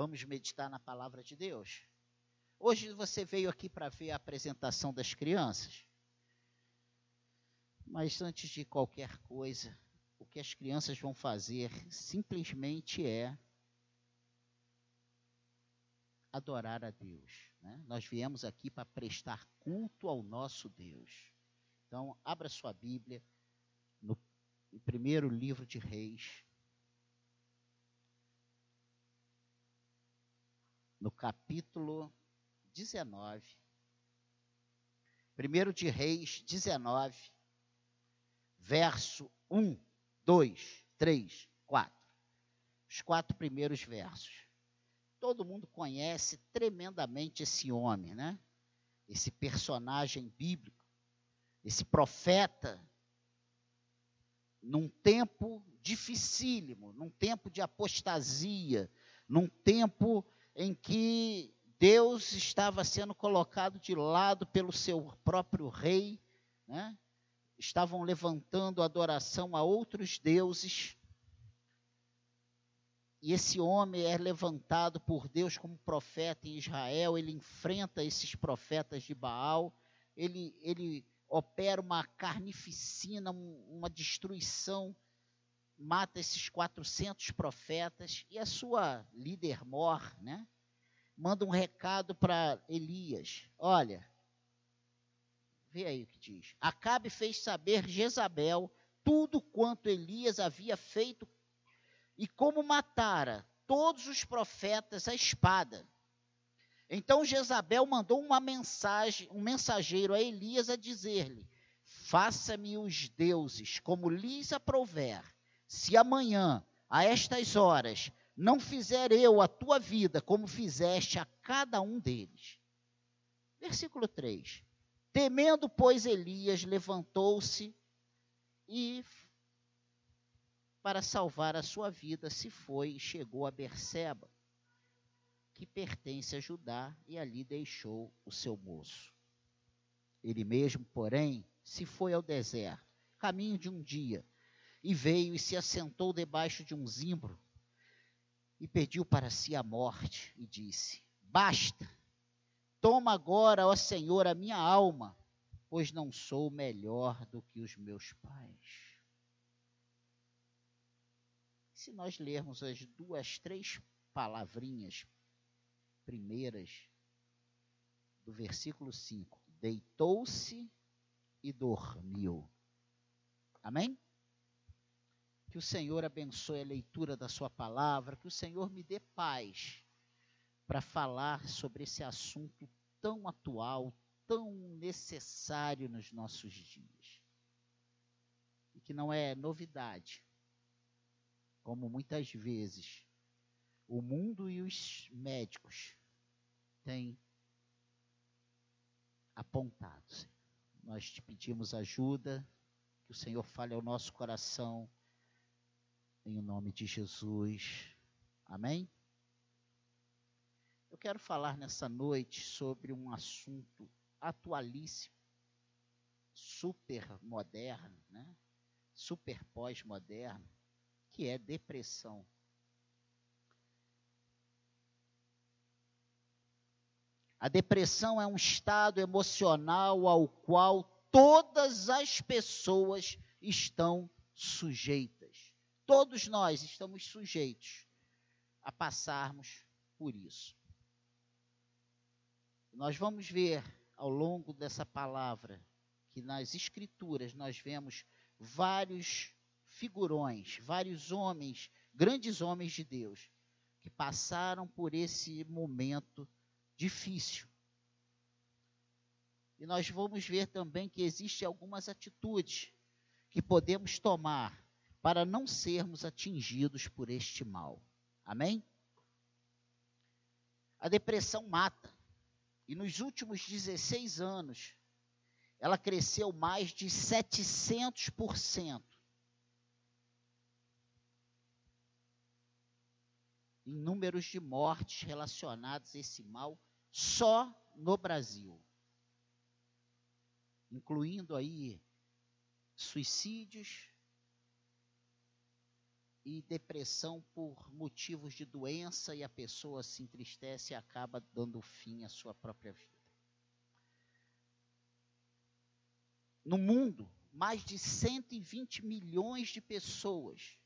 Vamos meditar na palavra de Deus. Hoje você veio aqui para ver a apresentação das crianças. Mas antes de qualquer coisa, o que as crianças vão fazer simplesmente é adorar a Deus. Né? Nós viemos aqui para prestar culto ao nosso Deus. Então, abra sua Bíblia no primeiro livro de Reis, no capítulo 19. Primeiro de Reis 19, verso 1, 2, 3, 4. Os quatro primeiros versos. Todo mundo conhece tremendamente esse homem, né? Esse personagem bíblico, esse profeta, num tempo dificílimo, num tempo de apostasia, num tempo em que Deus estava sendo colocado de lado pelo seu próprio rei, né? estavam levantando adoração a outros deuses. E esse homem é levantado por Deus como profeta em Israel, ele enfrenta esses profetas de Baal, ele, ele opera uma carnificina, uma destruição, mata esses 400 profetas, e a sua líder mor, né? manda um recado para Elias: Olha, vê aí o que diz. Acabe fez saber Jezabel tudo quanto Elias havia feito e como matara todos os profetas à espada. Então Jezabel mandou uma mensagem, um mensageiro a Elias a dizer-lhe: Faça-me os deuses como lhes aprouver, se amanhã, a estas horas, não fizer eu a tua vida como fizeste a cada um deles. Versículo 3. Temendo, pois, Elias levantou-se e, para salvar a sua vida, se foi e chegou a Berseba, que pertence a Judá, e ali deixou o seu moço. Ele mesmo, porém, se foi ao deserto, caminho de um dia, e veio e se assentou debaixo de um zimbro, e pediu para si a morte e disse: Basta, toma agora, ó Senhor, a minha alma, pois não sou melhor do que os meus pais. Se nós lermos as duas, três palavrinhas primeiras do versículo 5, deitou-se e dormiu. Amém? Que o Senhor abençoe a leitura da Sua palavra, que o Senhor me dê paz para falar sobre esse assunto tão atual, tão necessário nos nossos dias. E que não é novidade, como muitas vezes o mundo e os médicos têm apontado. Nós te pedimos ajuda, que o Senhor fale ao nosso coração em nome de Jesus. Amém? Eu quero falar nessa noite sobre um assunto atualíssimo, super moderno, né? super pós-moderno, que é depressão. A depressão é um estado emocional ao qual todas as pessoas estão sujeitas. Todos nós estamos sujeitos a passarmos por isso. Nós vamos ver ao longo dessa palavra que nas Escrituras nós vemos vários figurões, vários homens, grandes homens de Deus, que passaram por esse momento difícil. E nós vamos ver também que existem algumas atitudes que podemos tomar para não sermos atingidos por este mal. Amém? A depressão mata. E nos últimos 16 anos, ela cresceu mais de 700%. Em números de mortes relacionados a esse mal só no Brasil. Incluindo aí suicídios, e depressão por motivos de doença e a pessoa se entristece e acaba dando fim à sua própria vida. No mundo, mais de 120 milhões de pessoas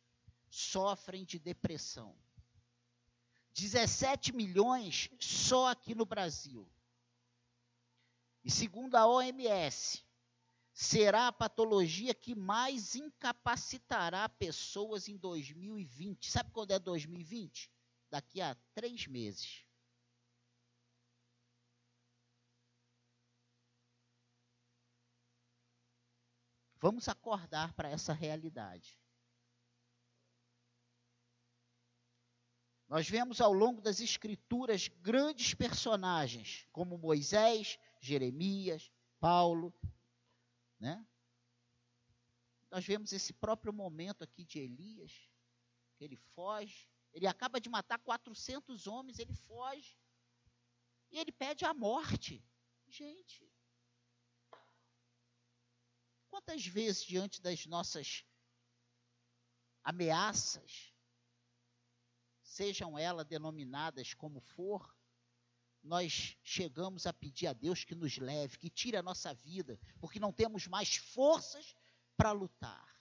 sofrem de depressão. 17 milhões só aqui no Brasil. E segundo a OMS, será a patologia que mais incapacitará pessoas em 2020. Sabe quando é 2020? Daqui a três meses. Vamos acordar para essa realidade. Nós vemos ao longo das Escrituras grandes personagens, como Moisés, Jeremias, Paulo, né? Nós vemos esse próprio momento aqui de Elias, que ele foge, ele acaba de matar 400 homens, ele foge, e ele pede a morte. Gente, quantas vezes diante das nossas ameaças, sejam elas denominadas como for, nós chegamos a pedir a Deus que nos leve, que tire a nossa vida, porque não temos mais forças para lutar.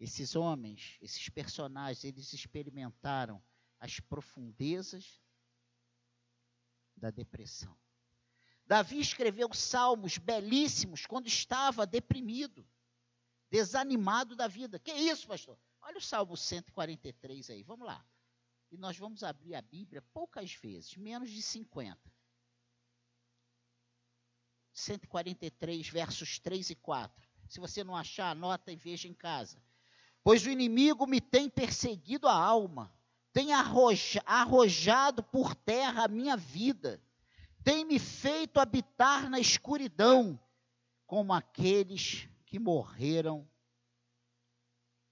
Esses homens, esses personagens, eles experimentaram as profundezas da depressão. Davi escreveu salmos belíssimos quando estava deprimido, desanimado da vida. Que isso, pastor? Olha o Salmo 143 aí, vamos lá. E nós vamos abrir a Bíblia poucas vezes, menos de 50. 143, versos 3 e 4. Se você não achar, anota e veja em casa. Pois o inimigo me tem perseguido a alma, tem arrojado por terra a minha vida tem me feito habitar na escuridão, como aqueles que morreram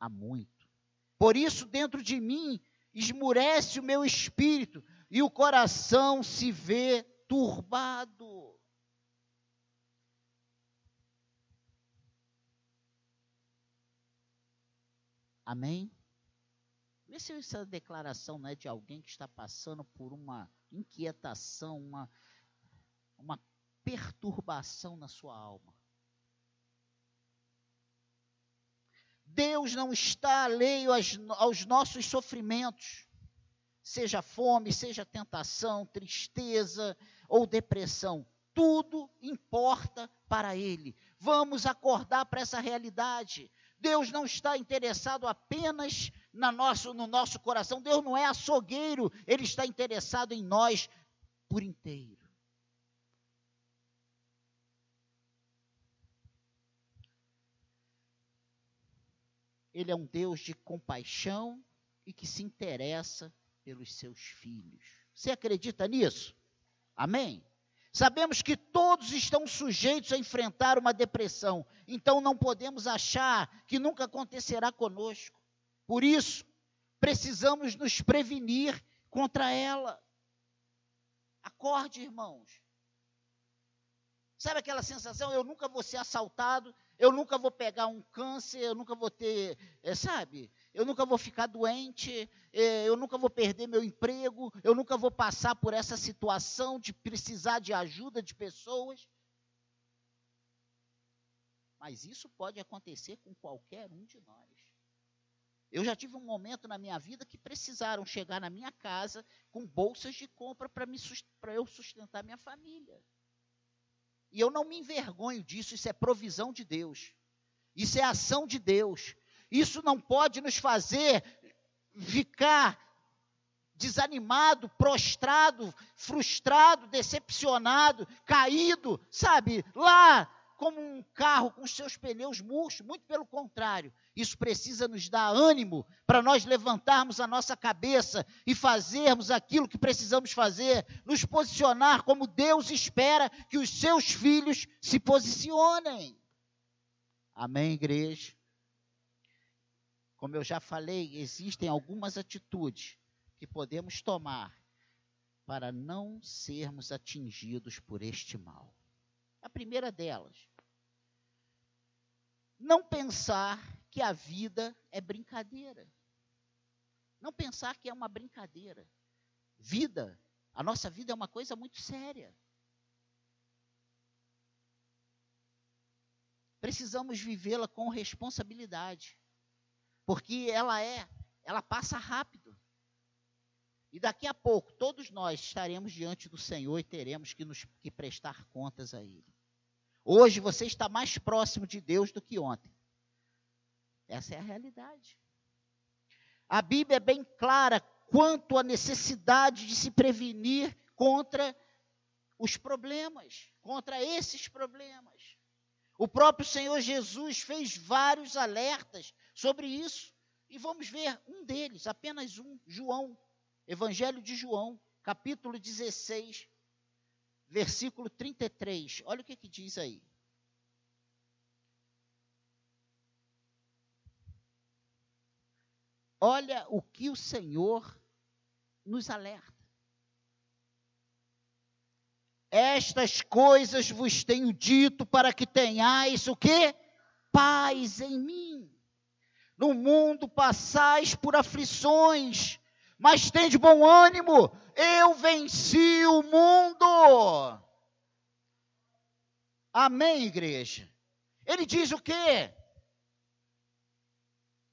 há muito. Por isso, dentro de mim, esmurece o meu espírito e o coração se vê turbado. Amém? Vê se essa declaração não é de alguém que está passando por uma inquietação, uma, uma perturbação na sua alma. Deus não está alheio aos, nossos sofrimentos, seja fome, seja tentação, tristeza ou depressão. Tudo importa para Ele. Vamos acordar para essa realidade. Deus não está interessado apenas na nosso, no nosso coração. Deus não é açougueiro, Ele está interessado em nós por inteiro. Ele é um Deus de compaixão e que se interessa pelos seus filhos. Você acredita nisso? Amém? Sabemos que todos estão sujeitos a enfrentar uma depressão, então não podemos achar que nunca acontecerá conosco. Por isso, precisamos nos prevenir contra ela. Acorde, irmãos. Sabe aquela sensação? Eu nunca vou ser assaltado, eu nunca vou pegar um câncer, eu nunca vou ter, é, sabe? Eu nunca vou ficar doente, é, eu nunca vou perder meu emprego, eu nunca vou passar por essa situação de precisar de ajuda de pessoas. Mas isso pode acontecer com qualquer um de nós. Eu já tive um momento na minha vida que precisaram chegar na minha casa com bolsas de compra para eu sustentar minha família. E eu não me envergonho disso, isso é provisão de Deus. Isso é ação de Deus. Isso não pode nos fazer ficar desanimado, prostrado, frustrado, decepcionado, caído, sabe? Lá como um carro com seus pneus murchos, muito pelo contrário. Isso precisa nos dar ânimo para nós levantarmos a nossa cabeça e fazermos aquilo que precisamos fazer, nos posicionar como Deus espera que os seus filhos se posicionem. Amém, igreja? Como eu já falei, existem algumas atitudes que podemos tomar para não sermos atingidos por este mal. A primeira delas, não pensar que a vida é brincadeira. Não pensar que é uma brincadeira. Vida, a nossa vida é uma coisa muito séria. Precisamos vivê-la com responsabilidade, porque ela é, ela passa rápido. E daqui a pouco todos nós estaremos diante do Senhor e teremos que nos que prestar contas a ele. Hoje você está mais próximo de Deus do que ontem. Essa é a realidade. A Bíblia é bem clara quanto à necessidade de se prevenir contra os problemas, contra esses problemas. O próprio Senhor Jesus fez vários alertas sobre isso. E vamos ver um deles, apenas um, João, Evangelho de João, capítulo 16, versículo 33. Olha o que, que diz aí. Olha o que o Senhor nos alerta. Estas coisas vos tenho dito para que tenhais o quê? Paz em mim. No mundo passais por aflições, mas tende bom ânimo, eu venci o mundo. Amém, igreja? Ele diz o quê?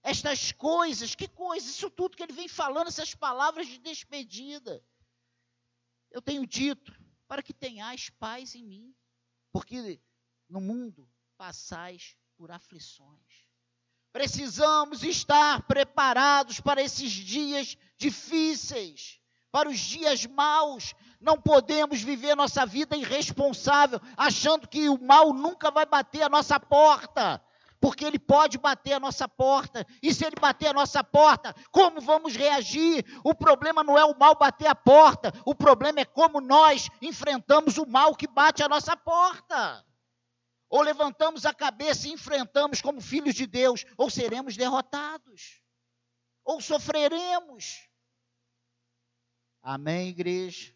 estas coisas, que coisas, isso tudo que ele vem falando, essas palavras de despedida. Eu tenho dito, para que tenhais paz em mim, porque no mundo passais por aflições. Precisamos estar preparados para esses dias difíceis, para os dias maus. Não podemos viver nossa vida irresponsável, achando que o mal nunca vai bater a nossa porta porque ele pode bater a nossa porta. E se ele bater a nossa porta, como vamos reagir? O problema não é o mal bater a porta, o problema é como nós enfrentamos o mal que bate a nossa porta. Ou levantamos a cabeça e enfrentamos como filhos de Deus, ou seremos derrotados, ou sofreremos. Amém, igreja?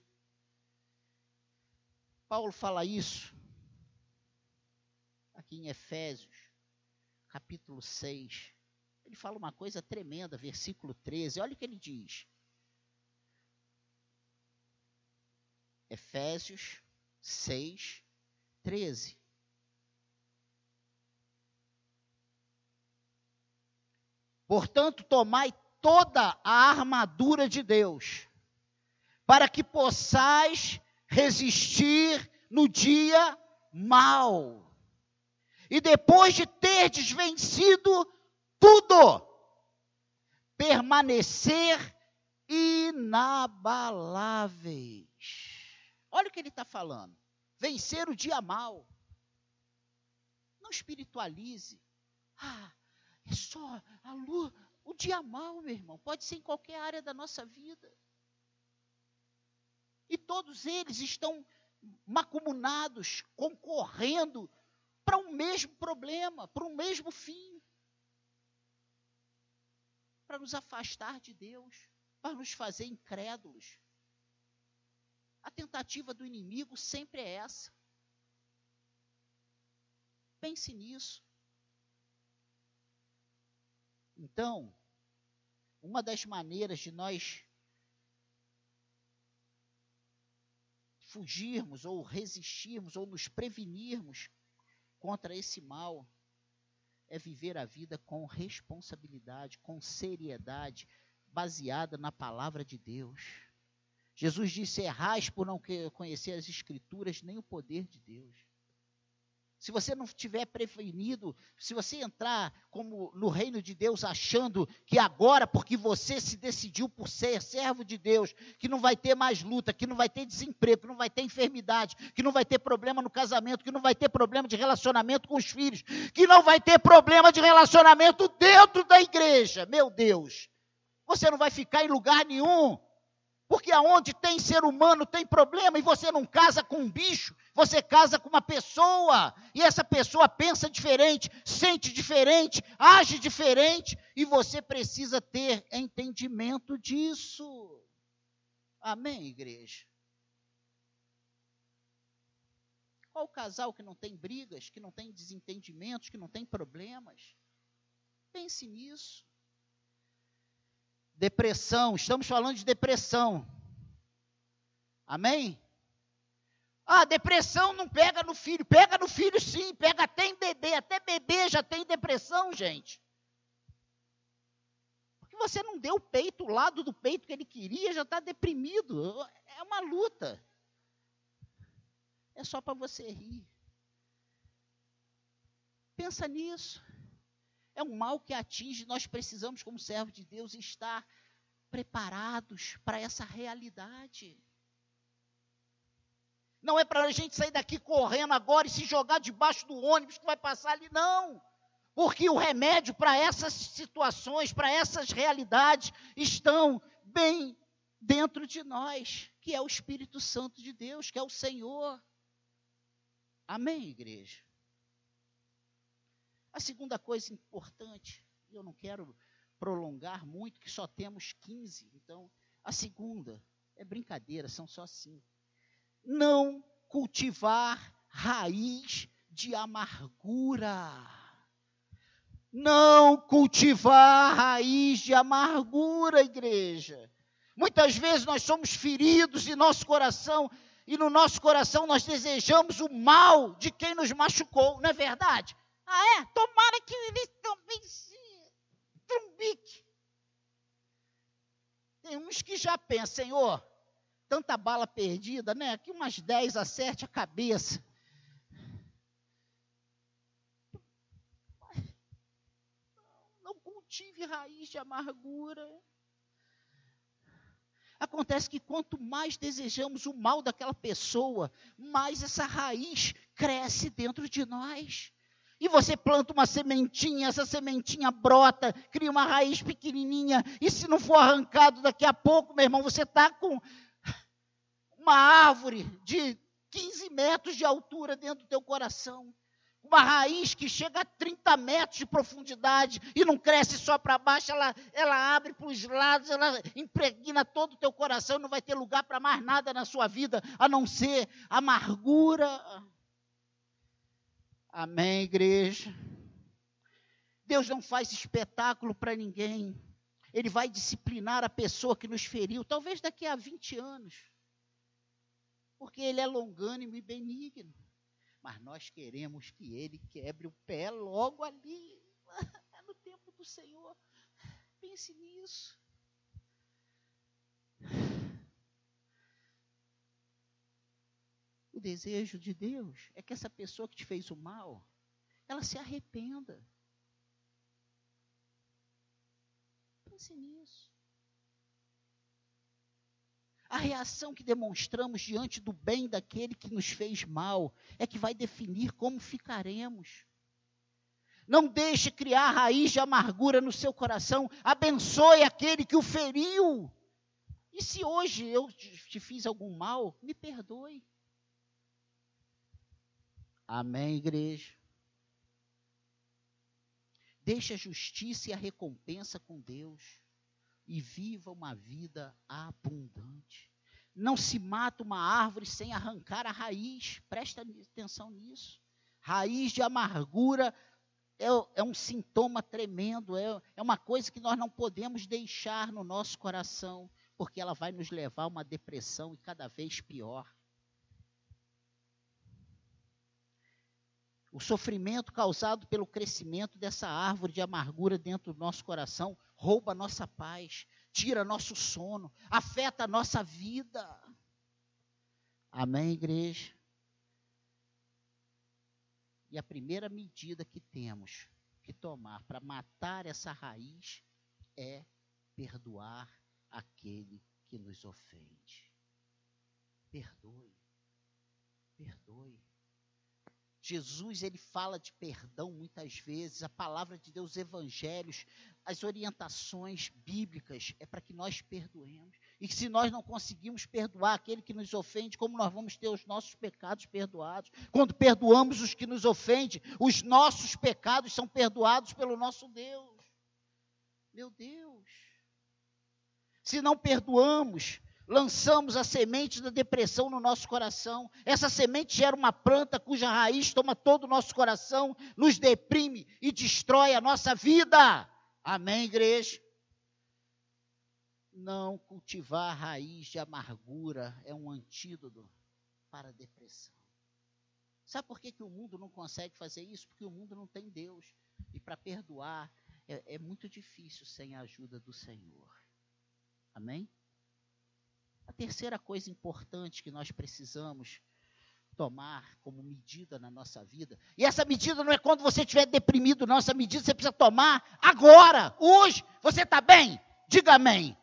Paulo fala isso aqui em Efésios capítulo 6, ele fala uma coisa tremenda, versículo 13. Olha o que ele diz. Efésios 6, 13. Portanto, tomai toda a armadura de Deus, para que possais resistir no dia mau e depois de terdes vencido tudo, permanecer inabaláveis. Olha o que ele está falando. Vencer o dia mal. Não espiritualize. Ah, é só a luz. O dia mal, meu irmão, pode ser em qualquer área da nossa vida. E todos eles estão macumunados, concorrendo para um mesmo problema, para um mesmo fim. Para nos afastar de Deus, para nos fazer incrédulos. A tentativa do inimigo sempre é essa. Pense nisso. Então, uma das maneiras de nós fugirmos ou resistirmos ou nos prevenirmos contra esse mal é viver a vida com responsabilidade, com seriedade, baseada na palavra de Deus. Jesus disse: errais por não conhecer as Escrituras nem o poder de Deus. Se você não estiver prevenido, se você entrar como no reino de Deus achando que agora, porque você se decidiu por ser servo de Deus, que não vai ter mais luta, que não vai ter desemprego, que não vai ter enfermidade, que não vai ter problema no casamento, que não vai ter problema de relacionamento com os filhos, que não vai ter problema de relacionamento dentro da igreja, meu Deus, você não vai ficar em lugar nenhum. Porque aonde tem ser humano tem problema e você não casa com um bicho, você casa com uma pessoa. E essa pessoa pensa diferente, sente diferente, age diferente e você precisa ter entendimento disso. Amém, igreja? Qual casal que não tem brigas, que não tem desentendimentos, que não tem problemas? Pense nisso. Depressão, estamos falando de depressão. Amém? Ah, depressão não pega no filho. Pega no filho sim, pega até em bebê. Até bebê já tem depressão, gente. Porque você não deu o peito, o lado do peito que ele queria, já está deprimido. É uma luta. É só para você rir. Pensa nisso. É um mal que atinge, nós precisamos, como servos de Deus, estar preparados para essa realidade. Não é para a gente sair daqui correndo agora e se jogar debaixo do ônibus que vai passar ali, não. Porque o remédio para essas situações, para essas realidades, estão bem dentro de nós, que é o Espírito Santo de Deus, que é o Senhor. Amém, igreja? A segunda coisa importante, eu não quero prolongar muito, que só temos 15, então, a segunda, é brincadeira, são só cinco não cultivar raiz de amargura. Não cultivar raiz de amargura, igreja. Muitas vezes nós somos feridos em nosso coração e no nosso coração nós desejamos o mal de quem nos machucou, não é verdade? Ah, é? Tomara que ele também se trumbique. Tem uns que já pensam, Senhor, tanta bala perdida, né? Aqui umas 10 acerte a cabeça. Não cultive raiz de amargura. Acontece que quanto mais desejamos o mal daquela pessoa, mais essa raiz cresce dentro de nós. E você planta uma sementinha, essa sementinha brota, cria uma raiz pequenininha, e se não for arrancado daqui a pouco, meu irmão, você está com uma árvore de 15 metros de altura dentro do teu coração. Uma raiz que chega a 30 metros de profundidade e não cresce só para baixo, ela, ela abre para os lados, ela impregna todo o teu coração, não vai ter lugar para mais nada na sua vida, a não ser amargura. Amém, igreja? Deus não faz espetáculo para ninguém. Ele vai disciplinar a pessoa que nos feriu, talvez daqui a 20 anos porque ele é longânimo e benigno. Mas nós queremos que ele quebre o pé logo ali, no tempo do Senhor. Pense nisso. O desejo de Deus é que essa pessoa que te fez o mal, ela se arrependa. Pense nisso. A reação que demonstramos diante do bem daquele que nos fez mal é que vai definir como ficaremos. Não deixe criar raiz de amargura no seu coração. Abençoe aquele que o feriu. E se hoje eu te fiz algum mal, me perdoe. Amém, igreja? Deixe a justiça e a recompensa com Deus e viva uma vida abundante. Não se mata uma árvore sem arrancar a raiz, presta atenção nisso. Raiz de amargura é, é um sintoma tremendo, é, é uma coisa que nós não podemos deixar no nosso coração, porque ela vai nos levar a uma depressão e cada vez pior. O sofrimento causado pelo crescimento dessa árvore de amargura dentro do nosso coração rouba a nossa paz, tira nosso sono, afeta a nossa vida. Amém, igreja? E a primeira medida que temos que tomar para matar essa raiz é perdoar aquele que nos ofende. Perdoe. Perdoe. Jesus ele fala de perdão muitas vezes, a palavra de Deus, os evangelhos, as orientações bíblicas é para que nós perdoemos. E se nós não conseguimos perdoar aquele que nos ofende, como nós vamos ter os nossos pecados perdoados? Quando perdoamos os que nos ofendem, os nossos pecados são perdoados pelo nosso Deus. Meu Deus. Se não perdoamos, lançamos a semente da depressão no nosso coração. Essa semente gera uma planta cuja raiz toma todo o nosso coração, nos deprime e destrói a nossa vida. Amém, igreja? Não cultivar raiz de amargura é um antídoto para a depressão. Sabe por que, que o mundo não consegue fazer isso? Porque o mundo não tem Deus. E para perdoar é, é muito difícil sem a ajuda do Senhor. Amém? A terceira coisa importante que nós precisamos tomar como medida na nossa vida, e essa medida não é quando você estiver deprimido, não, essa medida você precisa tomar agora, hoje. Você está bem? Diga amém.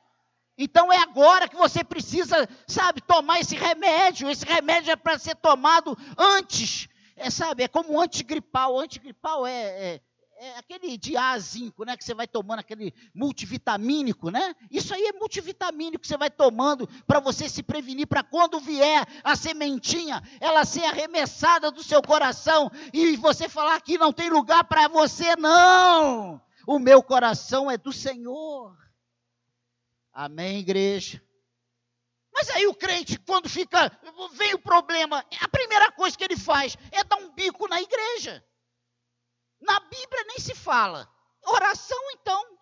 Então é agora que você precisa, sabe, tomar esse remédio. Esse remédio é para ser tomado antes. É, sabe, é como antigripal. Antigripal é, é, é aquele diazinco, né, que você vai tomando, aquele multivitamínico, né? Isso aí é multivitamínico que você vai tomando para você se prevenir, para quando vier a sementinha, ela ser arremessada do seu coração e você falar que não tem lugar para você, não. O meu coração é do Senhor. Amém, igreja? Mas aí o crente, quando fica, vem o problema, a primeira coisa que ele faz é dar um bico na igreja. Na Bíblia nem se fala. Oração, então.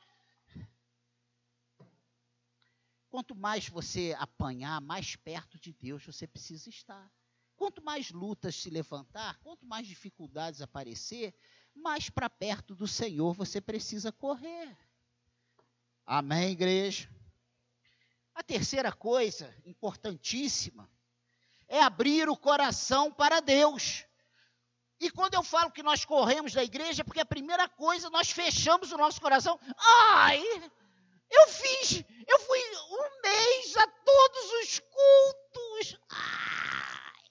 Quanto mais você apanhar, mais perto de Deus você precisa estar. Quanto mais lutas se levantar, quanto mais dificuldades aparecer, mais para perto do Senhor você precisa correr. Amém, igreja? A terceira coisa importantíssima é abrir o coração para Deus. E quando eu falo que nós corremos da igreja, é porque a primeira coisa nós fechamos o nosso coração. Ai, eu fiz, eu fui um mês a todos os cultos. Ai,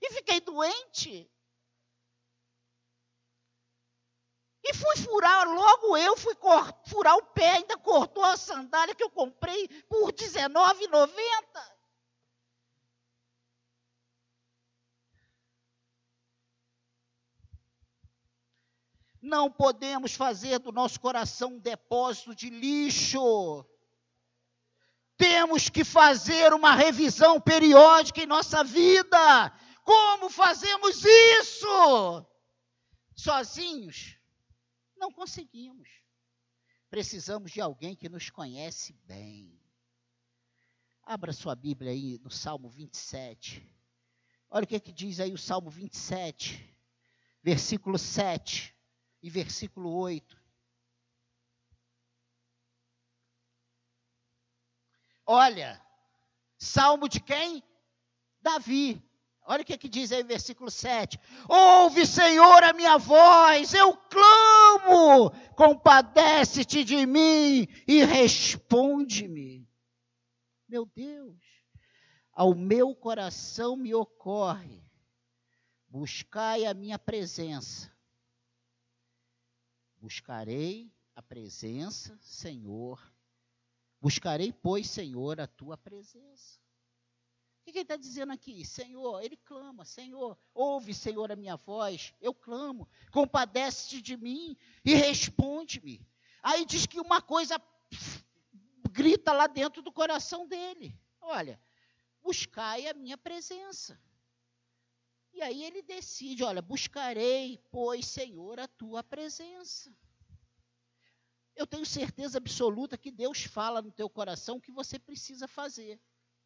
e fiquei doente. E fui furar, logo eu fui furar o pé, ainda cortou a sandália que eu comprei por R$19,90. Não podemos fazer do nosso coração um depósito de lixo. Temos que fazer uma revisão periódica em nossa vida. Como fazemos isso? Sozinhos? Não conseguimos. Precisamos de alguém que nos conhece bem. Abra sua Bíblia aí no Salmo 27. Olha o que, é que diz aí o Salmo 27, versículo 7 e versículo 8. Olha, salmo de quem? Davi. Olha o que, é que diz aí versículo 7. Ouve, Senhor, a minha voz, eu clamo, compadece-te de mim e responde-me. Meu Deus, ao meu coração me ocorre, buscai a minha presença Buscarei a presença, Senhor. Buscarei, pois, Senhor, a tua presença. O que ele está dizendo aqui? Senhor, ele clama, Senhor, ouve, Senhor, a minha voz, eu clamo, compadece-te de mim e responde-me. Aí diz que uma coisa grita lá dentro do coração dele: olha, buscai a minha presença. E aí ele decide: olha, buscarei, pois, Senhor, a tua presença. Eu tenho certeza absoluta que Deus fala no teu coração o que você precisa fazer.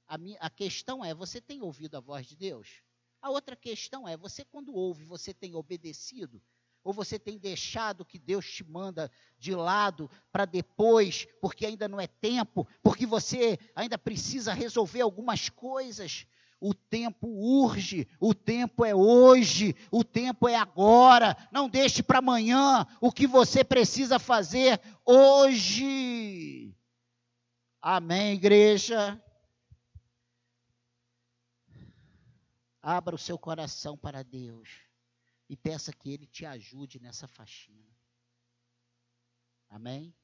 A, minha, a questão é: você tem ouvido a voz de Deus? A outra questão é: você, quando ouve, você tem obedecido? Ou você tem deixado que Deus te manda de lado para depois, porque ainda não é tempo, porque você ainda precisa resolver algumas coisas? O tempo urge, o tempo é hoje, o tempo é agora. Não deixe para amanhã o que você precisa fazer hoje. Amém, igreja? Abra o seu coração para Deus e peça que Ele te ajude nessa faxina. Amém?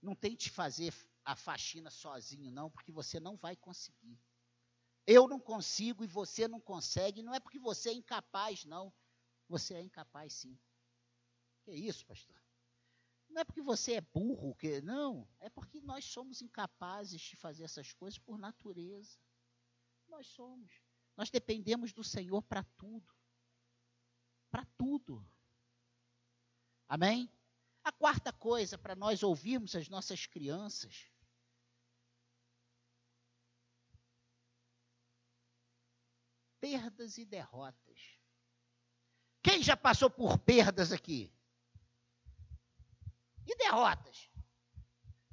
Não tente fazer a faxina sozinho, não, porque você não vai conseguir. Eu não consigo e você não consegue. Não é porque você é incapaz, não. Você é incapaz, sim. Que isso, pastor? Não é porque você é burro, que não, é porque nós somos incapazes de fazer essas coisas por natureza. Nós somos. Nós dependemos do Senhor para tudo. Para tudo. Amém? A quarta coisa para nós ouvirmos as nossas crianças perdas e derrotas. Quem já passou por perdas aqui? E derrotas?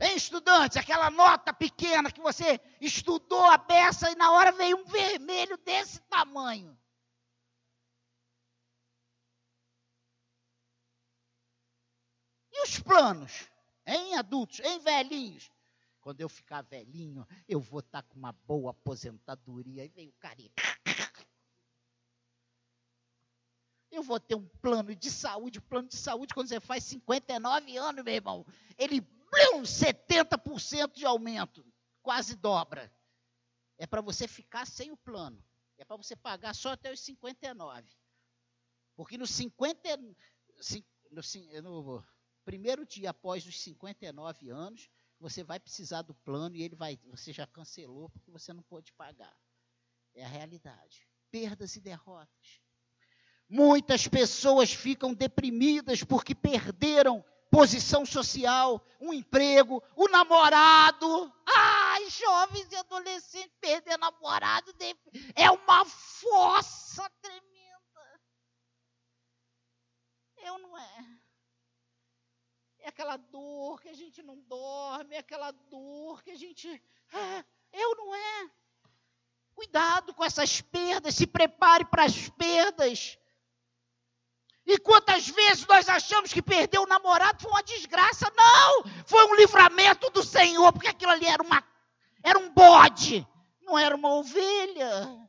Hein, estudantes, aquela nota pequena que você estudou a peça e na hora veio um vermelho desse tamanho. E os planos? Em adultos, em velhinhos? Quando eu ficar velhinho, eu vou estar com uma boa aposentadoria. Aí veio o carinha. Eu vou ter um plano de saúde, plano de saúde quando você faz 59 anos, meu irmão. Ele, blum, 70% de aumento, quase dobra. É para você ficar sem o plano. É para você pagar só até os 59. Porque no 50, no, no primeiro dia após os 59 anos, você vai precisar do plano e ele vai, você já cancelou porque você não pôde pagar. É a realidade. Perdas e derrotas. Muitas pessoas ficam deprimidas porque perderam posição social, um emprego, o namorado. Ai, jovens e adolescentes perder namorado é uma fossa tremenda. Eu não é. É aquela dor que a gente não dorme, é aquela dor que a gente. É, eu não é. Cuidado com essas perdas, se prepare para as perdas. E quantas vezes nós achamos que perder o namorado foi uma desgraça? Não! Foi um livramento do Senhor, porque aquilo ali era, uma, era um bode, não era uma ovelha.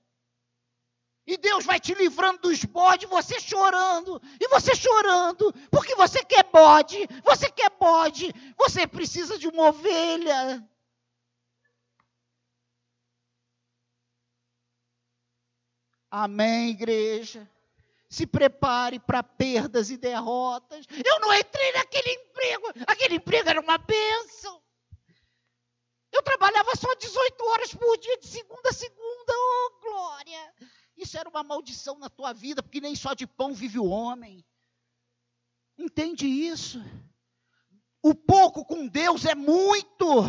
E Deus vai te livrando dos bodes, você chorando, e você chorando, porque você quer bode, você quer bode, você precisa de uma ovelha. Amém, igreja se prepare para perdas e derrotas. Eu não entrei naquele emprego, aquele emprego era uma bênção. Eu trabalhava só 18 horas por dia, de segunda a segunda, oh glória! Isso era uma maldição na tua vida, porque nem só de pão vive o homem. Entende isso? O pouco com Deus é muito.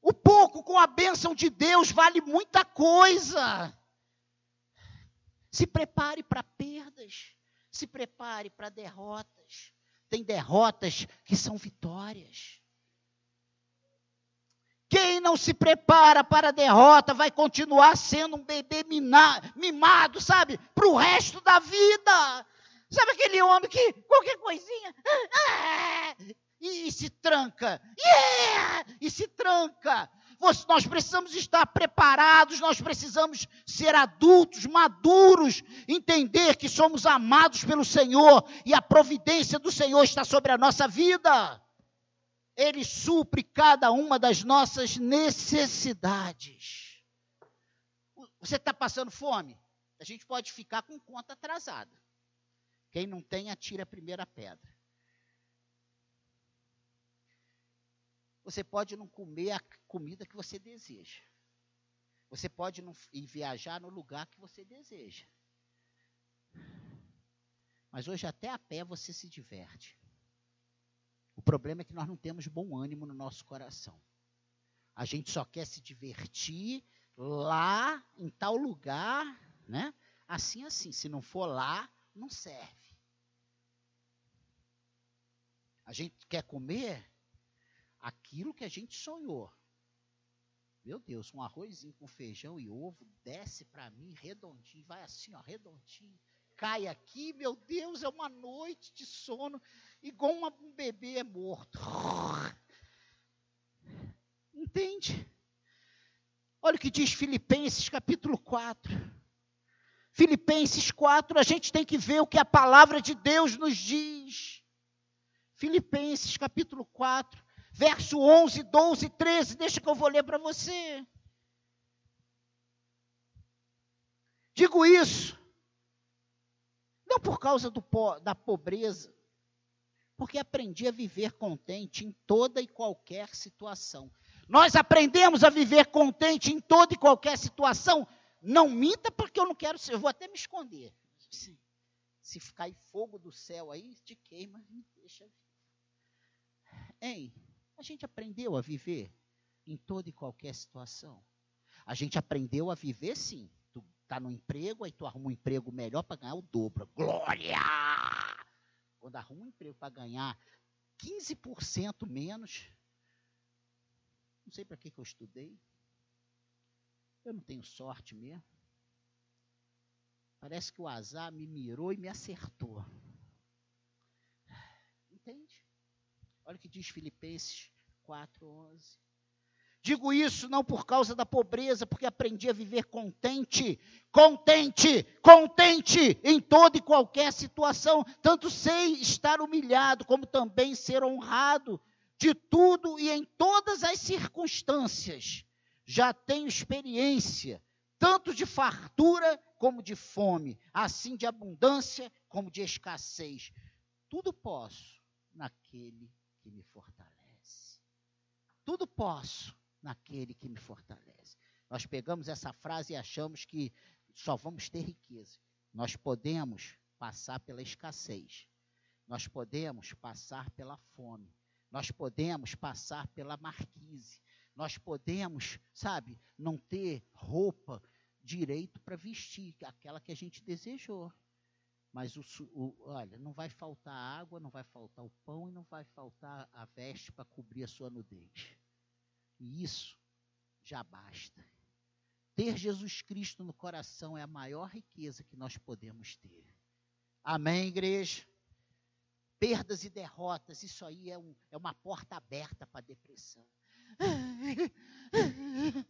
O pouco com a bênção de Deus vale muita coisa. Se prepare para perdas, se prepare para derrotas. Tem derrotas que são vitórias. Quem não se prepara para a derrota vai continuar sendo um bebê mimado, sabe, para o resto da vida. Sabe aquele homem que qualquer coisinha ah, e, e se tranca, yeah, e se tranca nós precisamos estar preparados, nós precisamos ser adultos, maduros, entender que somos amados pelo Senhor e a providência do Senhor está sobre a nossa vida. Ele supre cada uma das nossas necessidades. Você está passando fome? A gente pode ficar com conta atrasada. Quem não tem, atira a primeira pedra. Você pode não comer a comida que você deseja. Você pode não ir viajar no lugar que você deseja. Mas hoje até a pé você se diverte. O problema é que nós não temos bom ânimo no nosso coração. A gente só quer se divertir lá em tal lugar, né? Assim assim, se não for lá, não serve. A gente quer comer aquilo que a gente sonhou. Meu Deus, um arrozinho com feijão e ovo desce para mim redondinho, vai assim, ó, redondinho. Cai aqui, meu Deus, é uma noite de sono, igual uma, um bebê é morto. Entende? Olha o que diz Filipenses capítulo 4. Filipenses 4, a gente tem que ver o que a palavra de Deus nos diz. Filipenses capítulo 4 verso 11, 12, 13. Deixa que eu vou ler para você. Digo isso, não por causa do, da pobreza, Porque aprendi a viver contente em toda e qualquer situação. Nós aprendemos a viver contente em toda e qualquer situação. Não minta, porque eu não quero ser. Eu vou até me esconder. Se, se cair fogo do céu aí, te queima, me deixa. Hein? A gente aprendeu a viver em toda e qualquer situação. A gente aprendeu a viver sim. Tu tá no emprego, aí tu arruma um emprego melhor para ganhar o dobro. Glória! Quando arruma um emprego para ganhar 15% menos, não sei para que, que eu estudei. Eu não tenho sorte mesmo. Parece que o azar me mirou e me acertou. Entende? Olha o que diz Filipenses 4:11. Digo isso não por causa da pobreza, porque aprendi a viver contente, contente, contente em toda e qualquer situação. Tanto sei estar humilhado, como também ser honrado de tudo e em todas as circunstâncias. Já tenho experiência, tanto de fartura como de fome, assim de abundância como de escassez. Tudo posso naquele que me fortalece. Tudo posso naquele que me fortalece. Nós pegamos essa frase e achamos que só vamos ter riqueza. Nós podemos passar pela escassez. Nós podemos passar pela fome. Nós podemos passar pela marquise. Nós podemos, sabe, não ter roupa direito para vestir, aquela que a gente desejou. Mas o, o, olha, não vai faltar água, não vai faltar o pão e não vai faltar a veste para cobrir a sua nudez. E isso já basta. Ter Jesus Cristo no coração é a maior riqueza que nós podemos ter. Amém, igreja? Perdas e derrotas, isso aí é, um, é uma porta aberta para a depressão.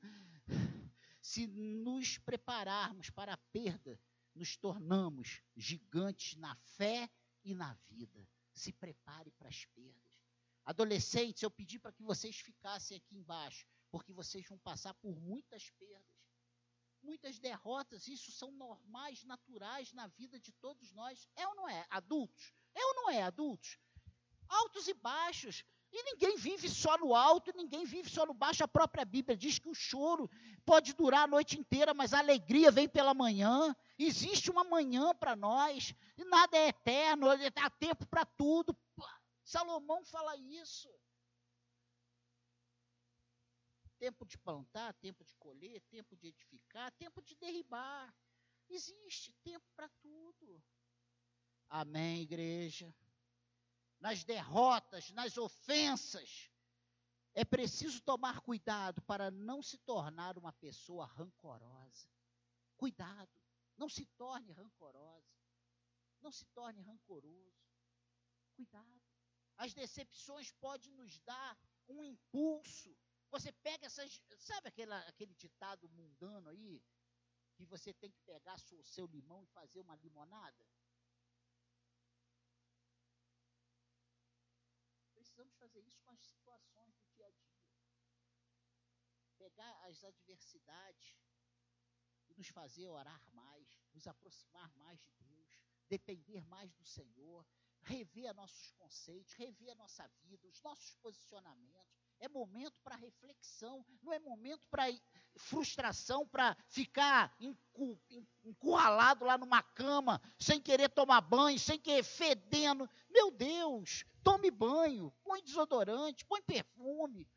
Se nos prepararmos para a perda, nos tornamos gigantes na fé e na vida. Se prepare para as perdas. Adolescentes, eu pedi para que vocês ficassem aqui embaixo, porque vocês vão passar por muitas perdas, muitas derrotas. Isso são normais, naturais na vida de todos nós. É ou não é? Adultos? É ou não é, adultos? Altos e baixos. E ninguém vive só no alto, ninguém vive só no baixo. A própria Bíblia diz que o choro pode durar a noite inteira, mas a alegria vem pela manhã. Existe uma manhã para nós, e nada é eterno, há tempo para tudo. Salomão fala isso. Tempo de plantar, tempo de colher, tempo de edificar, tempo de derribar. Existe tempo para tudo. Amém, igreja. Nas derrotas, nas ofensas, é preciso tomar cuidado para não se tornar uma pessoa rancorosa. Cuidado, não se torne rancorosa. Não se torne rancoroso. Cuidado. As decepções podem nos dar um impulso. Você pega essas. Sabe aquela, aquele ditado mundano aí? Que você tem que pegar o seu limão e fazer uma limonada? Precisamos fazer isso com as situações do dia a dia. Pegar as adversidades e nos fazer orar mais, nos aproximar mais de Deus, depender mais do Senhor, rever nossos conceitos, rever a nossa vida, os nossos posicionamentos. É momento para reflexão, não é momento para frustração, para ficar encurralado lá numa cama, sem querer tomar banho, sem querer fedendo. Meu Deus, tome banho, põe desodorante, põe perfume.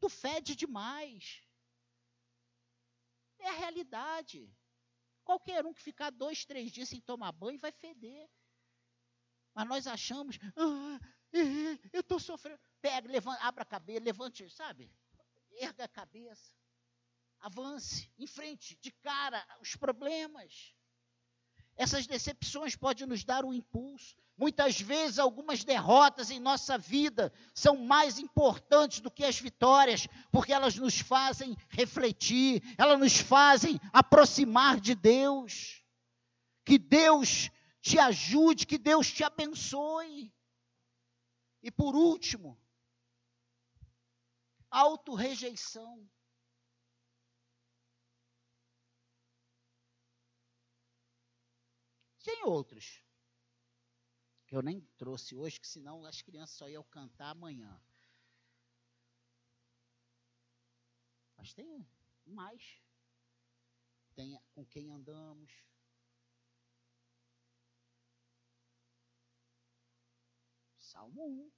Tu fede demais. É a realidade. Qualquer um que ficar dois, três dias sem tomar banho vai feder. Mas nós achamos, ah, eu estou sofrendo. Pega, levanta, abra a cabeça, levante, sabe? Erga a cabeça. Avance, em frente, de cara, os problemas. Essas decepções podem nos dar um impulso. Muitas vezes, algumas derrotas em nossa vida são mais importantes do que as vitórias, porque elas nos fazem refletir, elas nos fazem aproximar de Deus. Que Deus te ajude, que Deus te abençoe. E por último, autorrejeição. Tem outros. que eu nem trouxe hoje, que senão as crianças só iam cantar amanhã. Mas tem mais. Tem com quem andamos. Salmo 1.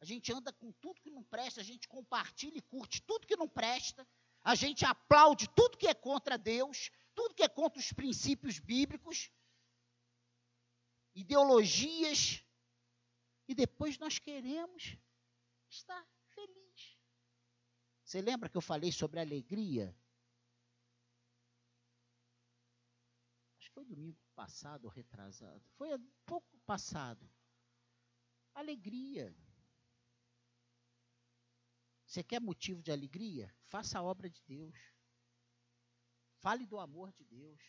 A gente anda com tudo que não presta, a gente compartilha e curte tudo que não presta, a gente aplaude tudo que é contra Deus, tudo que é contra os princípios bíblicos, ideologias, e depois nós queremos estar feliz. Você lembra que eu falei sobre alegria? Foi domingo passado ou retrasado. Foi pouco passado. Alegria. Você quer motivo de alegria? Faça a obra de Deus. Fale do amor de Deus.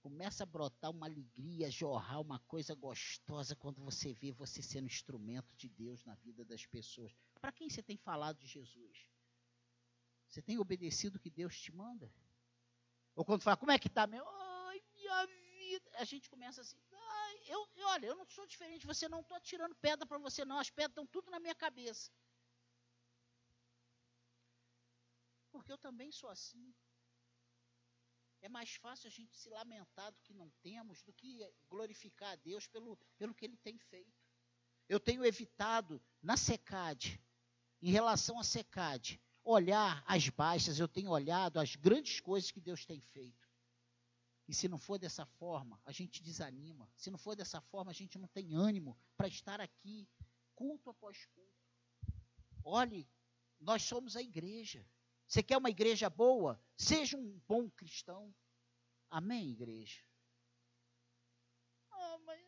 Começa a brotar uma alegria, jorrar uma coisa gostosa quando você vê você sendo instrumento de Deus na vida das pessoas. Para quem você tem falado de Jesus? Você tem obedecido o que Deus te manda? Ou quando fala, como é que está meu? Ai, minha vida. A gente começa assim, ai, eu, olha, eu não sou diferente você, não estou atirando pedra para você, não. As pedras estão tudo na minha cabeça. porque eu também sou assim. É mais fácil a gente se lamentar do que não temos, do que glorificar a Deus pelo, pelo que Ele tem feito. Eu tenho evitado na SECAD, em relação à SECAD, olhar as baixas, eu tenho olhado as grandes coisas que Deus tem feito. E se não for dessa forma, a gente desanima. Se não for dessa forma, a gente não tem ânimo para estar aqui, culto após culto. Olhe, nós somos a igreja. Você quer uma igreja boa? Seja um bom cristão. Amém, igreja? Ah, mas...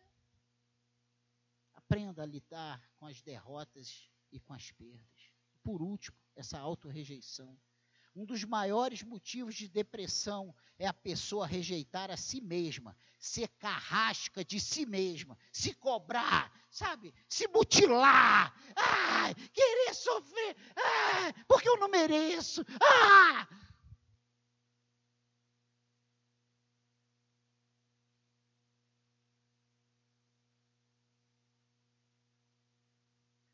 Aprenda a lidar com as derrotas e com as perdas. Por último, essa autorrejeição. Um dos maiores motivos de depressão é a pessoa rejeitar a si mesma, ser carrasca de si mesma, se cobrar, sabe? Se mutilar, ah, querer sofrer, ah, porque eu não mereço. Ah!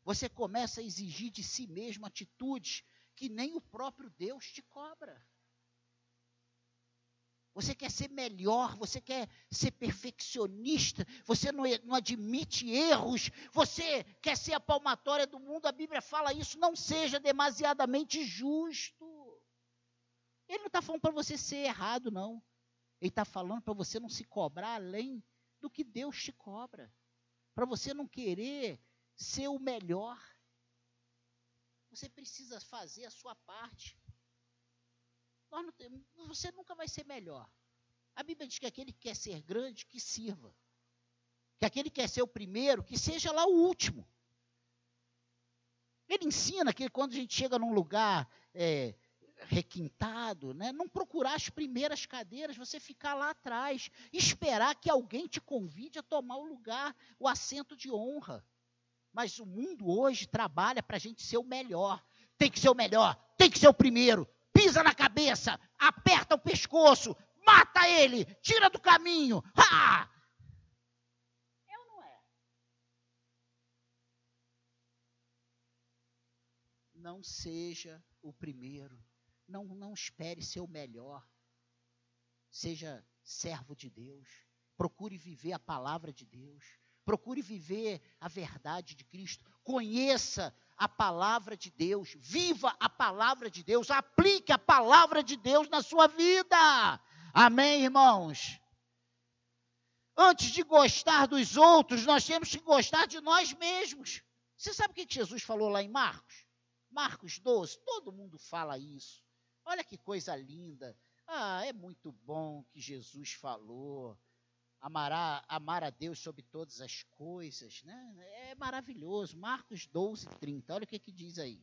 Você começa a exigir de si mesmo atitudes que nem o próprio Deus te cobra. Você quer ser melhor, você quer ser perfeccionista, você não, não, admite erros, você quer ser a palmatória do mundo, a Bíblia fala isso, não seja demasiadamente justo. Ele não está falando para você ser errado, não. Ele está falando para você não se cobrar além do que Deus te cobra. Para você não querer ser o melhor. Você precisa fazer a sua parte. Temos, você nunca vai ser melhor. A Bíblia diz que aquele que quer ser grande, que sirva. Que aquele que quer ser o primeiro, que seja lá o último. Ele ensina que quando a gente chega num lugar é, requintado, né, não procurar as primeiras cadeiras, você ficar lá atrás, esperar que alguém te convide a tomar o lugar, o assento de honra. Mas o mundo hoje trabalha para a gente ser o melhor. Tem que ser o melhor, tem que ser o primeiro. Pisa na cabeça, aperta o pescoço, mata ele, tira do caminho. Ha! É ou não é? Não seja o primeiro. Não, não espere ser o melhor. Seja servo de Deus. Procure viver a palavra de Deus procure viver a verdade de Cristo, conheça a palavra de Deus, viva a palavra de Deus, aplique a palavra de Deus na sua vida. Amém, irmãos? Antes de gostar dos outros, nós temos que gostar de nós mesmos. Você sabe o que Jesus falou lá em Marcos? Marcos 12, todo mundo fala isso. Olha que coisa linda. Ah, é muito bom que Jesus falou amará, amar a Deus sobre todas as coisas, né? É maravilhoso. Marcos 12, 30. Olha o que, que diz aí.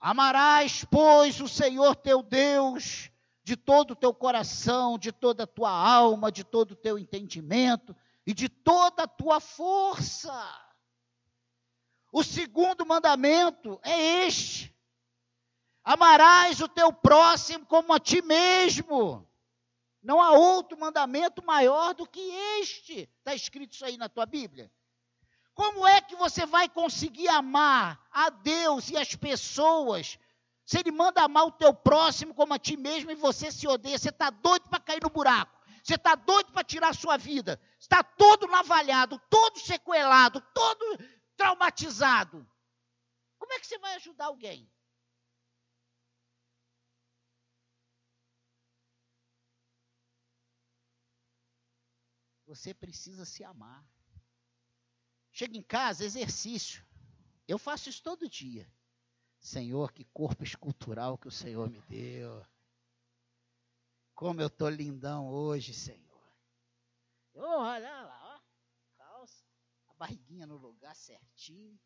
Amarás, pois, o Senhor teu Deus de todo o teu coração, de toda a tua alma, de todo o teu entendimento e de toda a tua força. O segundo mandamento é este: amarás o teu próximo como a ti mesmo. Não há outro mandamento maior do que este. Está escrito isso aí na tua Bíblia? Como é que você vai conseguir amar a Deus e as pessoas se Ele manda amar o teu próximo como a ti mesmo e você se odeia? Você está doido para cair no buraco. Você está doido para tirar a sua vida. Está todo navalhado, todo sequelado, todo traumatizado. Como é que você vai ajudar alguém? Você precisa se amar. Chega em casa, exercício. Eu faço isso todo dia. Senhor, que corpo escultural que o Senhor me deu. Como eu estou lindão hoje, Senhor. Oh, olha lá, ó. Calça, a barriguinha no lugar certinho.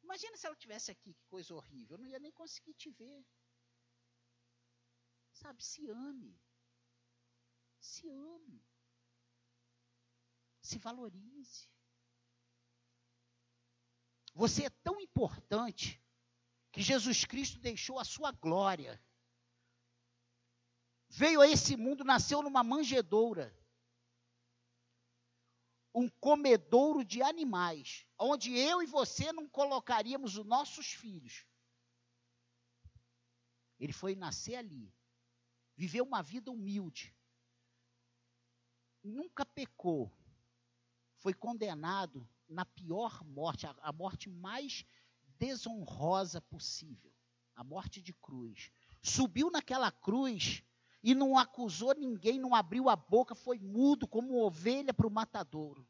Imagina se ela tivesse aqui, que coisa horrível. Eu não ia nem conseguir te ver. Sabe, se ame. Se ame se valorize. Você é tão importante que Jesus Cristo deixou a sua glória. Veio a esse mundo, nasceu numa manjedoura. Um comedouro de animais, onde eu e você não colocaríamos os nossos filhos. Ele foi nascer ali, viveu uma vida humilde, nunca pecou, foi condenado na pior morte, a, a morte mais desonrosa possível, a morte de cruz. Subiu naquela cruz e não acusou ninguém, não abriu a boca, foi mudo como ovelha para o matadouro.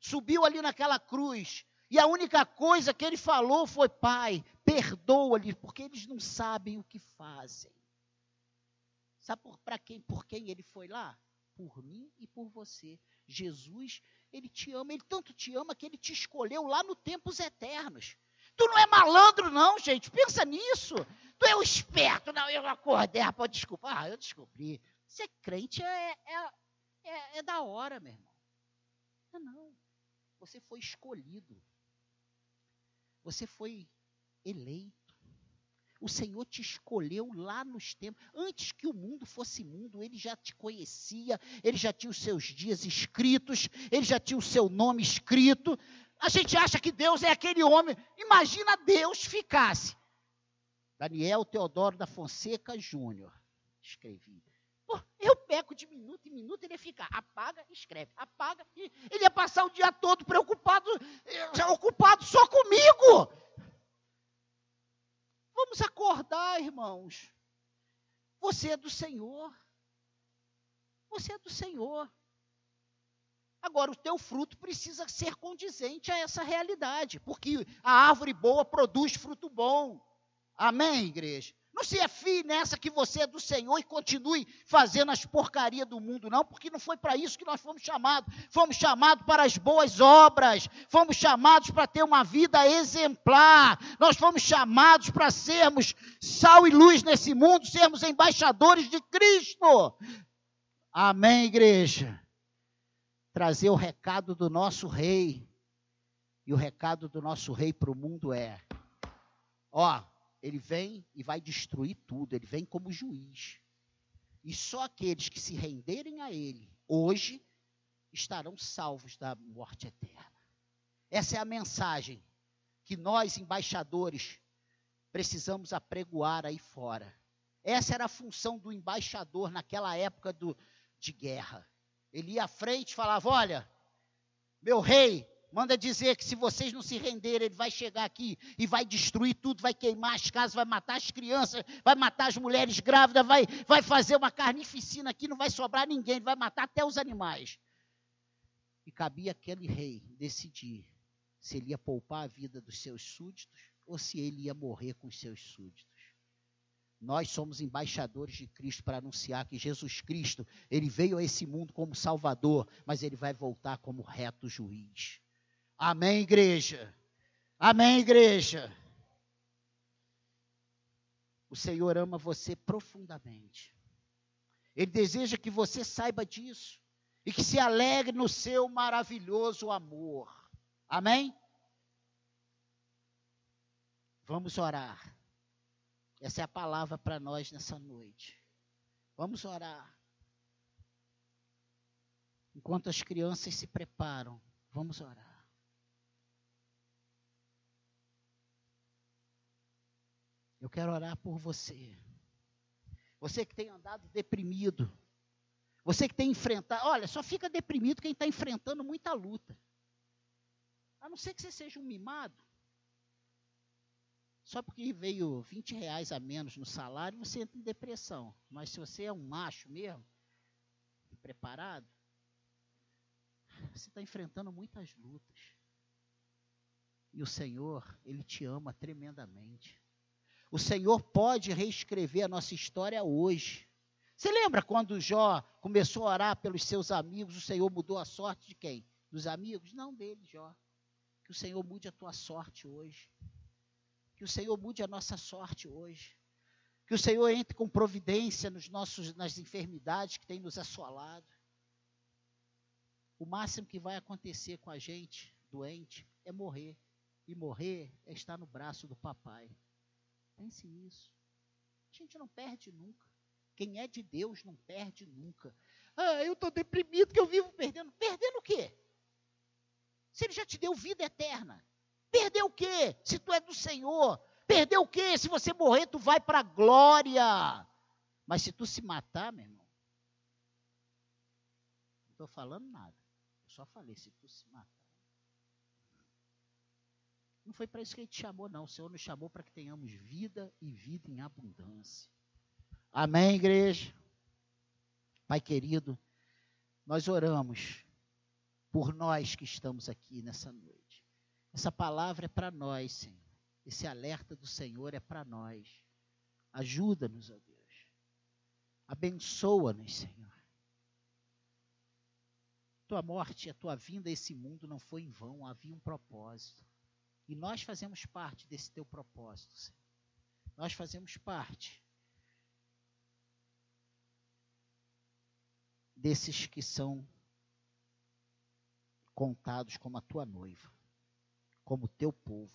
Subiu ali naquela cruz e a única coisa que ele falou foi: Pai, perdoa-lhes, porque eles não sabem o que fazem. Sabe para quem, por quem ele foi lá? Por mim e por você. Jesus, ele te ama, ele tanto te ama que ele te escolheu lá no tempos eternos. Tu não é malandro, não, gente. Pensa nisso. Tu é o esperto. Não, eu acordei, rapaz, desculpa. Ah, eu descobri. Ser crente é, é, é, é da hora, meu irmão. Não, não. Você foi escolhido. Você foi eleito. O Senhor te escolheu lá nos tempos. Antes que o mundo fosse mundo, ele já te conhecia, ele já tinha os seus dias escritos, ele já tinha o seu nome escrito. A gente acha que Deus é aquele homem. Imagina Deus ficasse. Daniel Teodoro da Fonseca Júnior. Escrevi. Pô, eu pego de minuto em minuto, ele ia ficar, apaga, escreve, apaga. Ele ia passar o dia todo preocupado, eh, ocupado só comigo. Vamos acordar, irmãos. Você é do Senhor. Você é do Senhor. Agora, o teu fruto precisa ser condizente a essa realidade, porque a árvore boa produz fruto bom. Amém, igreja? Não se afie nessa que você é do Senhor e continue fazendo as porcarias do mundo, não, porque não foi para isso que nós fomos chamados. Fomos chamados para as boas obras, fomos chamados para ter uma vida exemplar, nós fomos chamados para sermos sal e luz nesse mundo, sermos embaixadores de Cristo. Amém, igreja? Trazer o recado do nosso rei. E o recado do nosso rei para o mundo é: ó, ele vem e vai destruir tudo, ele vem como juiz. E só aqueles que se renderem a ele hoje estarão salvos da morte eterna. Essa é a mensagem que nós, embaixadores, precisamos apregoar aí fora. Essa era a função do embaixador naquela época do, de guerra. Ele ia à frente e falava: Olha, meu rei, Manda dizer que se vocês não se renderem, ele vai chegar aqui e vai destruir tudo, vai queimar as casas, vai matar as crianças, vai matar as mulheres grávidas, vai, vai fazer uma carnificina aqui, não vai sobrar ninguém, vai matar até os animais. E cabia aquele rei decidir se ele ia poupar a vida dos seus súditos ou se ele ia morrer com os seus súditos. Nós somos embaixadores de Cristo para anunciar que Jesus Cristo, ele veio a esse mundo como Salvador, mas ele vai voltar como reto juiz. Amém, igreja. Amém, igreja. O Senhor ama você profundamente. Ele deseja que você saiba disso e que se alegre no seu maravilhoso amor. Amém? Vamos orar. Essa é a palavra para nós nessa noite. Vamos orar. Enquanto as crianças se preparam, vamos orar. Eu quero orar por você. Você que tem andado deprimido. Você que tem enfrentado. Olha, só fica deprimido quem está enfrentando muita luta. A não ser que você seja um mimado. Só porque veio 20 reais a menos no salário, você entra em depressão. Mas se você é um macho mesmo, preparado, você está enfrentando muitas lutas. E o Senhor, Ele te ama tremendamente. O Senhor pode reescrever a nossa história hoje. Você lembra quando Jó começou a orar pelos seus amigos, o Senhor mudou a sorte de quem? Dos amigos? Não dele, Jó. Que o Senhor mude a tua sorte hoje. Que o Senhor mude a nossa sorte hoje. Que o Senhor entre com providência nos nossos, nas enfermidades que tem nos assolado. O máximo que vai acontecer com a gente doente é morrer. E morrer é estar no braço do papai. Pense nisso. A gente não perde nunca. Quem é de Deus não perde nunca. Ah, eu estou deprimido que eu vivo perdendo. Perdendo o quê? Se ele já te deu vida eterna. Perdeu o quê? Se tu é do Senhor. Perdeu o quê? Se você morrer, tu vai para a glória. Mas se tu se matar, meu irmão, não estou falando nada. Eu só falei, se tu se matar. Não foi para isso que ele te chamou, não. O Senhor nos chamou para que tenhamos vida e vida em abundância. Amém, igreja? Pai querido, nós oramos por nós que estamos aqui nessa noite. Essa palavra é para nós, Senhor. Esse alerta do Senhor é para nós. Ajuda-nos, ó Deus. Abençoa-nos, Senhor. Tua morte, a tua vinda a esse mundo não foi em vão, havia um propósito. E nós fazemos parte desse teu propósito, Senhor. Nós fazemos parte desses que são contados como a tua noiva, como o teu povo,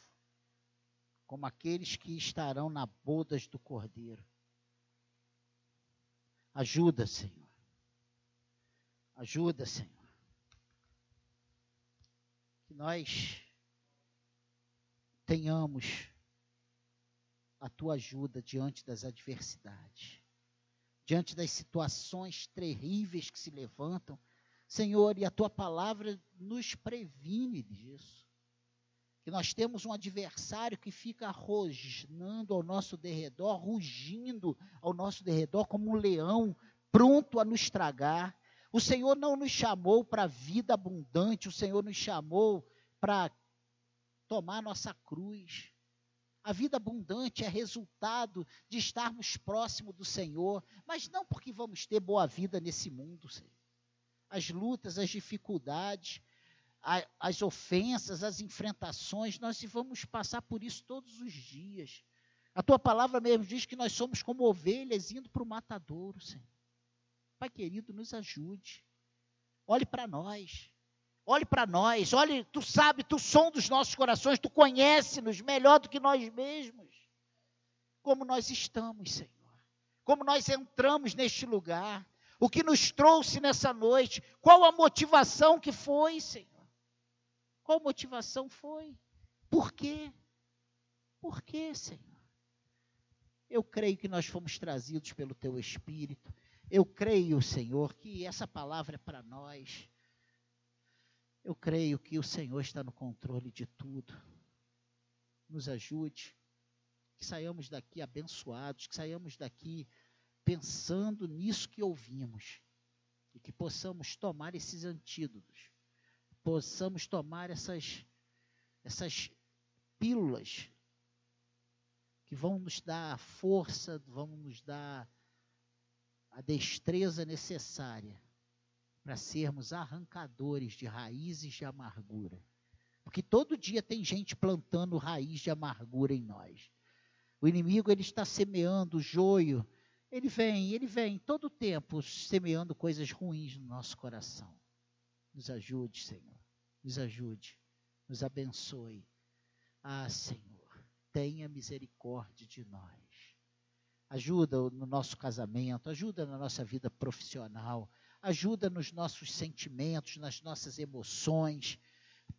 como aqueles que estarão na bodas do Cordeiro. Ajuda, Senhor. Ajuda, Senhor. Que nós tenhamos a tua ajuda diante das adversidades, diante das situações terríveis que se levantam. Senhor, e a tua palavra nos previne disso. Que nós temos um adversário que fica rosnando ao nosso derredor, rugindo ao nosso derredor como um leão, pronto a nos estragar. O Senhor não nos chamou para vida abundante, o Senhor nos chamou para tomar nossa cruz. A vida abundante é resultado de estarmos próximo do Senhor, mas não porque vamos ter boa vida nesse mundo, Senhor. As lutas, as dificuldades, as ofensas, as enfrentações, nós vamos passar por isso todos os dias. A tua palavra mesmo diz que nós somos como ovelhas indo para o matadouro, Senhor. Pai querido, nos ajude. Olhe para nós. Olhe para nós, olhe, tu sabe, tu som dos nossos corações, tu conhece-nos melhor do que nós mesmos. Como nós estamos, Senhor. Como nós entramos neste lugar. O que nos trouxe nessa noite. Qual a motivação que foi, Senhor? Qual motivação foi? Por quê? Por quê, Senhor? Eu creio que nós fomos trazidos pelo Teu Espírito. Eu creio, Senhor, que essa palavra é para nós. Eu creio que o Senhor está no controle de tudo. Nos ajude, que saiamos daqui abençoados, que saiamos daqui pensando nisso que ouvimos e que possamos tomar esses antídotos, possamos tomar essas essas pílulas que vão nos dar a força, vão nos dar a destreza necessária para sermos arrancadores de raízes de amargura. Porque todo dia tem gente plantando raiz de amargura em nós. O inimigo ele está semeando joio. Ele vem, ele vem todo o tempo semeando coisas ruins no nosso coração. Nos ajude, Senhor. Nos ajude. Nos abençoe. Ah, Senhor, tenha misericórdia de nós. Ajuda no nosso casamento, ajuda na nossa vida profissional ajuda nos nossos sentimentos, nas nossas emoções.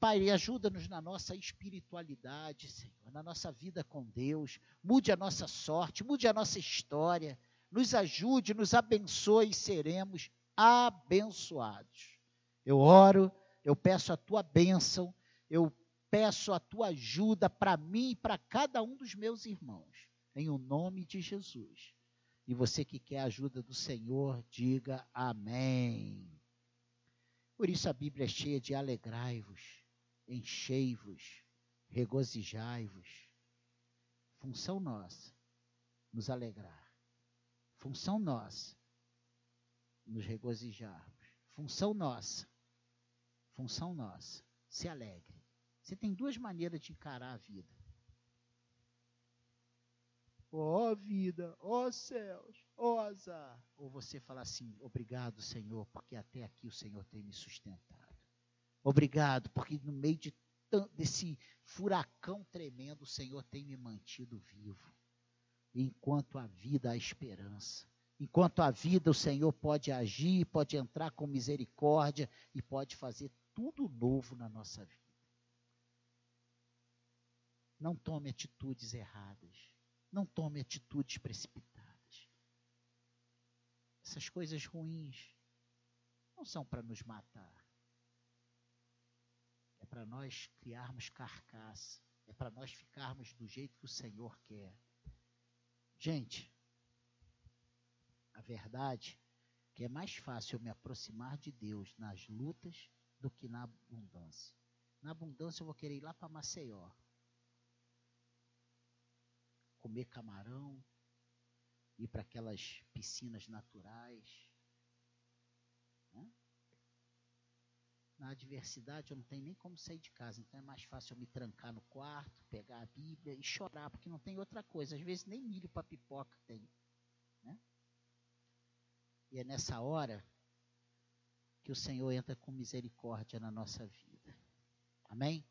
Pai, ajuda-nos na nossa espiritualidade, Senhor, na nossa vida com Deus. Mude a nossa sorte, mude a nossa história. Nos ajude, nos abençoe e seremos abençoados. Eu oro, eu peço a tua bênção, eu peço a tua ajuda para mim e para cada um dos meus irmãos, em o nome de Jesus. E você que quer a ajuda do Senhor, diga amém. Por isso a Bíblia é cheia de alegrai-vos, enchei-vos, regozijai-vos. Função nossa, nos alegrar. Função nossa, nos regozijarmos. Função nossa, função nossa, se alegre. Você tem duas maneiras de encarar a vida. Ó oh, vida, ó oh, céus, ó oh, azar. Ou você fala assim: obrigado, Senhor, porque até aqui o Senhor tem me sustentado. Obrigado, porque no meio de desse furacão tremendo, o Senhor tem me mantido vivo. Enquanto a vida, há esperança. Enquanto a vida, o Senhor pode agir, pode entrar com misericórdia e pode fazer tudo novo na nossa vida. Não tome atitudes erradas. Não tome atitudes precipitadas. Essas coisas ruins não são para nos matar. É para nós criarmos carcaça. É para nós ficarmos do jeito que o Senhor quer. Gente, a verdade é que é mais fácil eu me aproximar de Deus nas lutas do que na abundância. Na abundância eu vou querer ir lá para Maceió comer camarão, ir para aquelas piscinas naturais. Né? Na adversidade eu não tenho nem como sair de casa, então é mais fácil eu me trancar no quarto, pegar a Bíblia e chorar, porque não tem outra coisa. Às vezes nem milho para pipoca tem. Né? E é nessa hora que o Senhor entra com misericórdia na nossa vida. Amém?